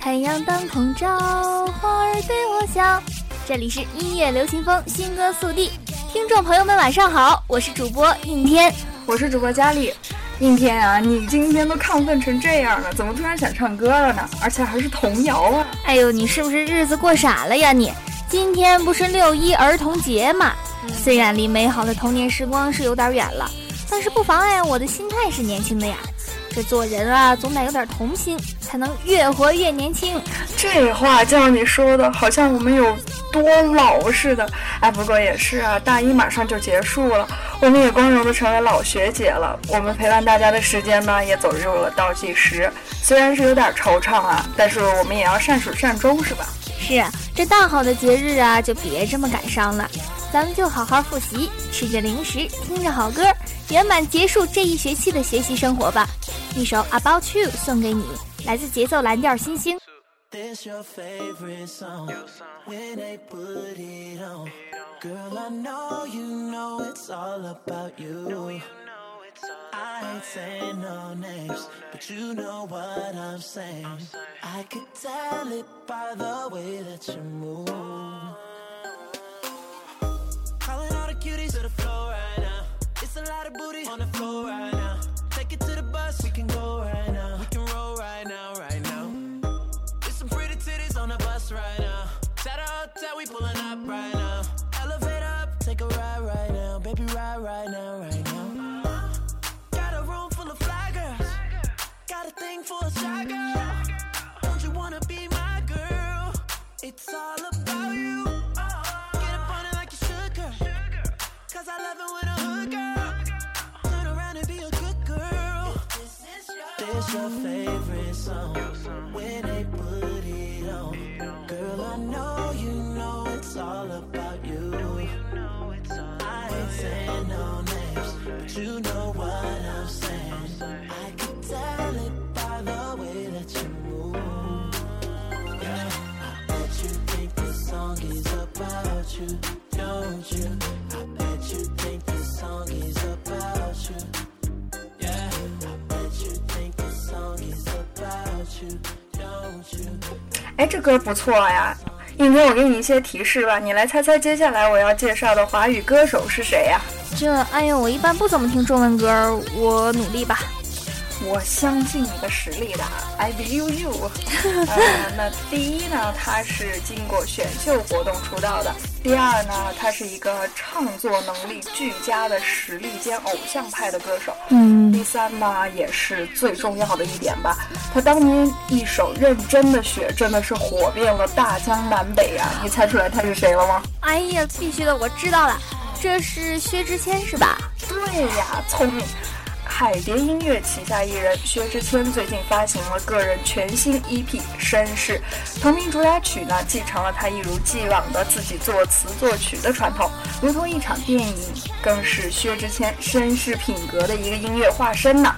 太阳当空照，花儿对我笑。这里是音乐流行风新歌速递，听众朋友们晚上好，我是主播应天，我是主播佳丽。应天啊，你今天都亢奋成这样了，怎么突然想唱歌了呢？而且还是童谣啊！哎呦，你是不是日子过傻了呀你？今天不是六一儿童节嘛？虽然离美好的童年时光是有点远了，但是不妨碍我的心态是年轻的呀。这做人啊，总得有点童心，才能越活越年轻。这话叫你说的，好像我们有多老似的。哎，不过也是啊，大一马上就结束了，我们也光荣的成为老学姐了。我们陪伴大家的时间呢，也走入了倒计时。虽然是有点惆怅啊，但是我们也要善始善终，是吧？是啊，这大好的节日啊，就别这么感伤了。咱们就好好复习，吃着零食，听着好歌，圆满结束这一学期的学习生活吧。一首《About You》送给你，来自节奏蓝调新星。cuties booty on the floor right now. Take it to the bus, we can go right this your favorite song. When they put it on. Girl, I know you know it's all about you. I ain't saying no names But you know 哎，这歌不错呀！应天，我给你一些提示吧，你来猜猜接下来我要介绍的华语歌手是谁呀？这，哎呦，我一般不怎么听中文歌，我努力吧。我相信你的实力的，I believe you。呃，那第一呢，他是经过选秀活动出道的；第二呢，他是一个唱作能力俱佳的实力兼偶像派的歌手；嗯，第三呢，也是最重要的一点吧，他当年一首《认真的雪》真的是火遍了大江南北呀！你猜出来他是谁了吗？哎呀，必须的，我知道了，这是薛之谦是吧？对呀，聪明。海蝶音乐旗下艺人薛之谦最近发行了个人全新 EP《绅士》，同名主打曲呢，继承了他一如既往的自己作词作曲的传统，如同一场电影，更是薛之谦绅士品格的一个音乐化身呢。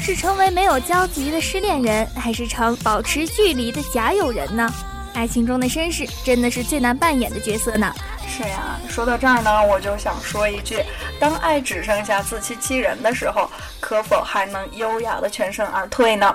是成为没有交集的失恋人，还是成保持距离的假友人呢？爱情中的绅士真的是最难扮演的角色呢。是呀，说到这儿呢，我就想说一句：当爱只剩下自欺欺人的时候，可否还能优雅的全身而退呢？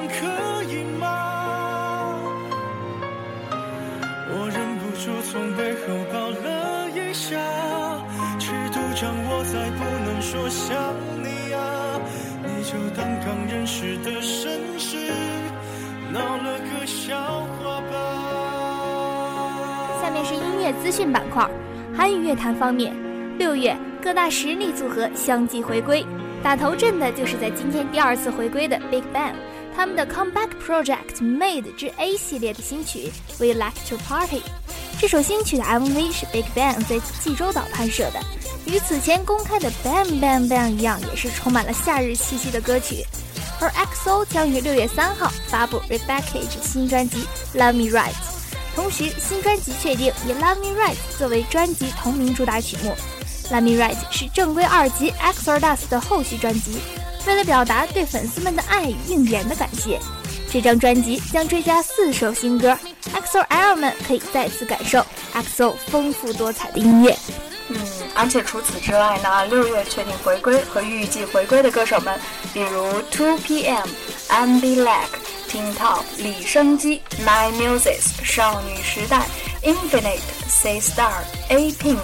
样，可以吗？我忍不住从背后抱了一下，尺度掌握在不能说想你啊，你就当刚认识的绅士，闹了个笑话吧。下面是音乐资讯板块。韩语乐坛方面，六月各大实力组合相继回归，打头阵的就是在今天第二次回归的 Big Bang。他们的 comeback project Made 之 A 系列的新曲 We Like to Party，这首新曲的 MV 是 Big Bang 在济州岛拍摄的，与此前公开的 Bang Bang Bang 一样，也是充满了夏日气息的歌曲。而 XO 将于六月三号发布 Rebecca 新专辑 Love Me Right，同时新专辑确定以 Love Me Right 作为专辑同名主打曲目。Love Me Right 是正规二辑 Exodus 的后续专辑。为了表达对粉丝们的爱与应援的感谢，这张专辑将追加四首新歌，XOL 们可以再次感受 XO 丰富多彩的音乐。嗯，而且除此之外呢，六月确定回归和预计回归的歌手们，比如 Two PM、Ambi Lag、Tin Top、李生基、Nine Muses、少女时代、Infinite、Say Star、A Pink、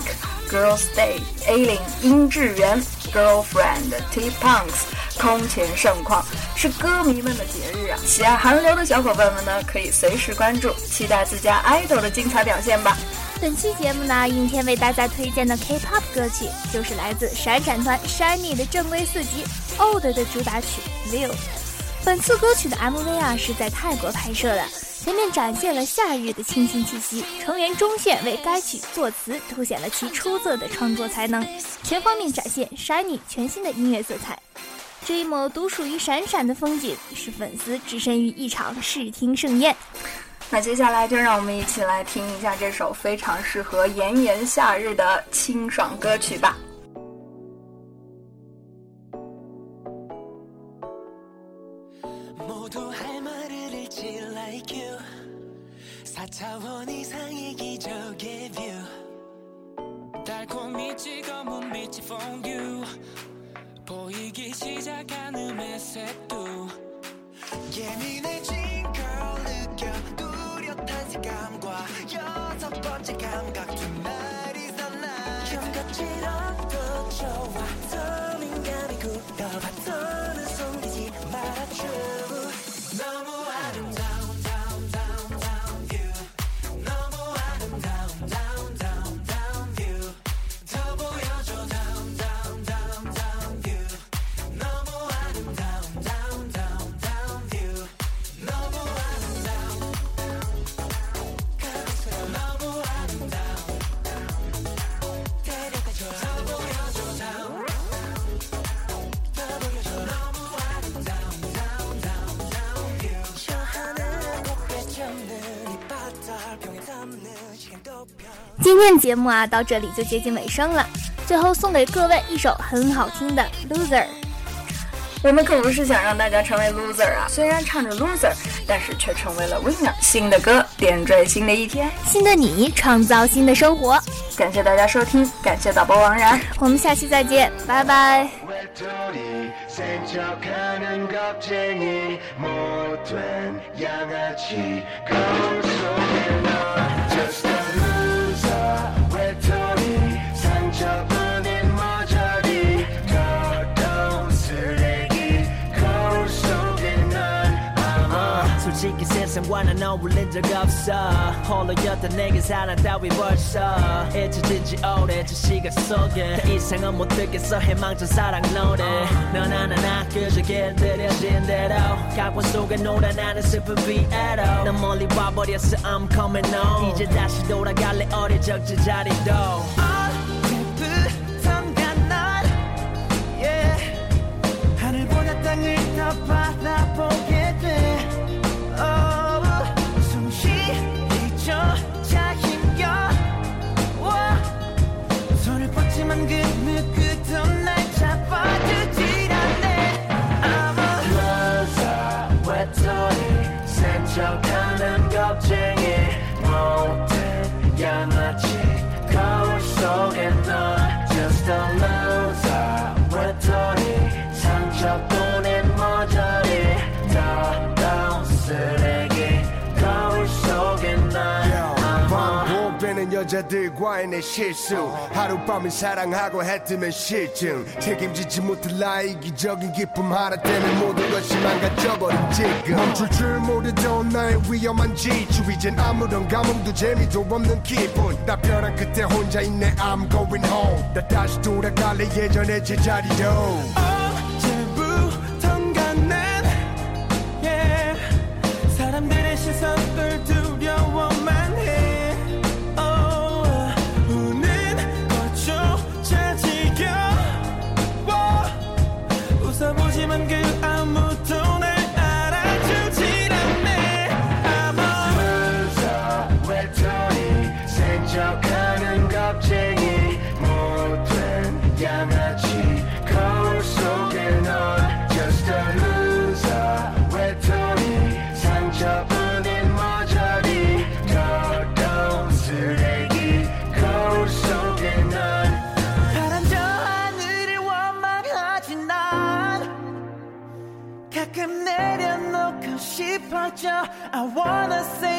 Girls Day、A 零、殷志源、Girlfriend、T Punks。空前盛况，是歌迷们的节日啊！喜爱韩流的小伙伴们呢，可以随时关注，期待自家 idol 的精彩表现吧。本期节目呢，应天为大家推荐的 K-pop 歌曲，就是来自闪闪团 Shiny 的正规四辑 Old 的主打曲《View》。本次歌曲的 MV 啊，是在泰国拍摄的，前面展现了夏日的清新气息，成员钟铉为该曲作词，凸显了其出色的创作才能，全方面展现 Shiny 全新的音乐色彩。这一抹独属于闪闪的风景，使粉丝置身于一场视听盛宴。那接下来就让我们一起来听一下这首非常适合炎炎夏日的清爽歌曲吧。 번째 감각 두 날이 선나. 좀 거칠어도 좋아. 더 민감히 굳어 파도는 숨기지 말아줘 今天节目啊，到这里就接近尾声了。最后送给各位一首很好听的《Loser》。我们可不是想让大家成为 loser 啊，虽然唱着 loser，但是却成为了 winner。新的歌点缀新的一天，新的你创造新的生活。感谢大家收听，感谢导播王然，我们下期再见，拜拜。 히 세상과는 어울린 적 없어. 홀로였던 내게 사랑 따위 벌써. 잊혀진 지 오래 저 시간 속에 더 이상은 못 듣겠어. 해망전 사랑 노래. 넌 하나나 그저 길들여진 대로. 각본 속에 나는 슬픈 비애로. 난 멀리 와버렸어. I'm coming home. 이제 다시 돌아갈래. 어릴 적 제자리도. 하늘보다 땅을 더 바라보게 돼 just a look. 여자들과의 내 실수. 하룻밤을 사랑하고 해뜨면 실증. 책임지지 못할 나의 이기적인 기쁨 하나 때문에 모든 것이 망가져버린 지금. 멈출 줄 모르던 나의 위험한 지추 이젠 아무런 감흥도 재미도 없는 기분. 나 벼랑 끝에 혼자 있네. I'm going home. 나 다시 돌아갈래. 예전의 제자리로 time good. I wanna say.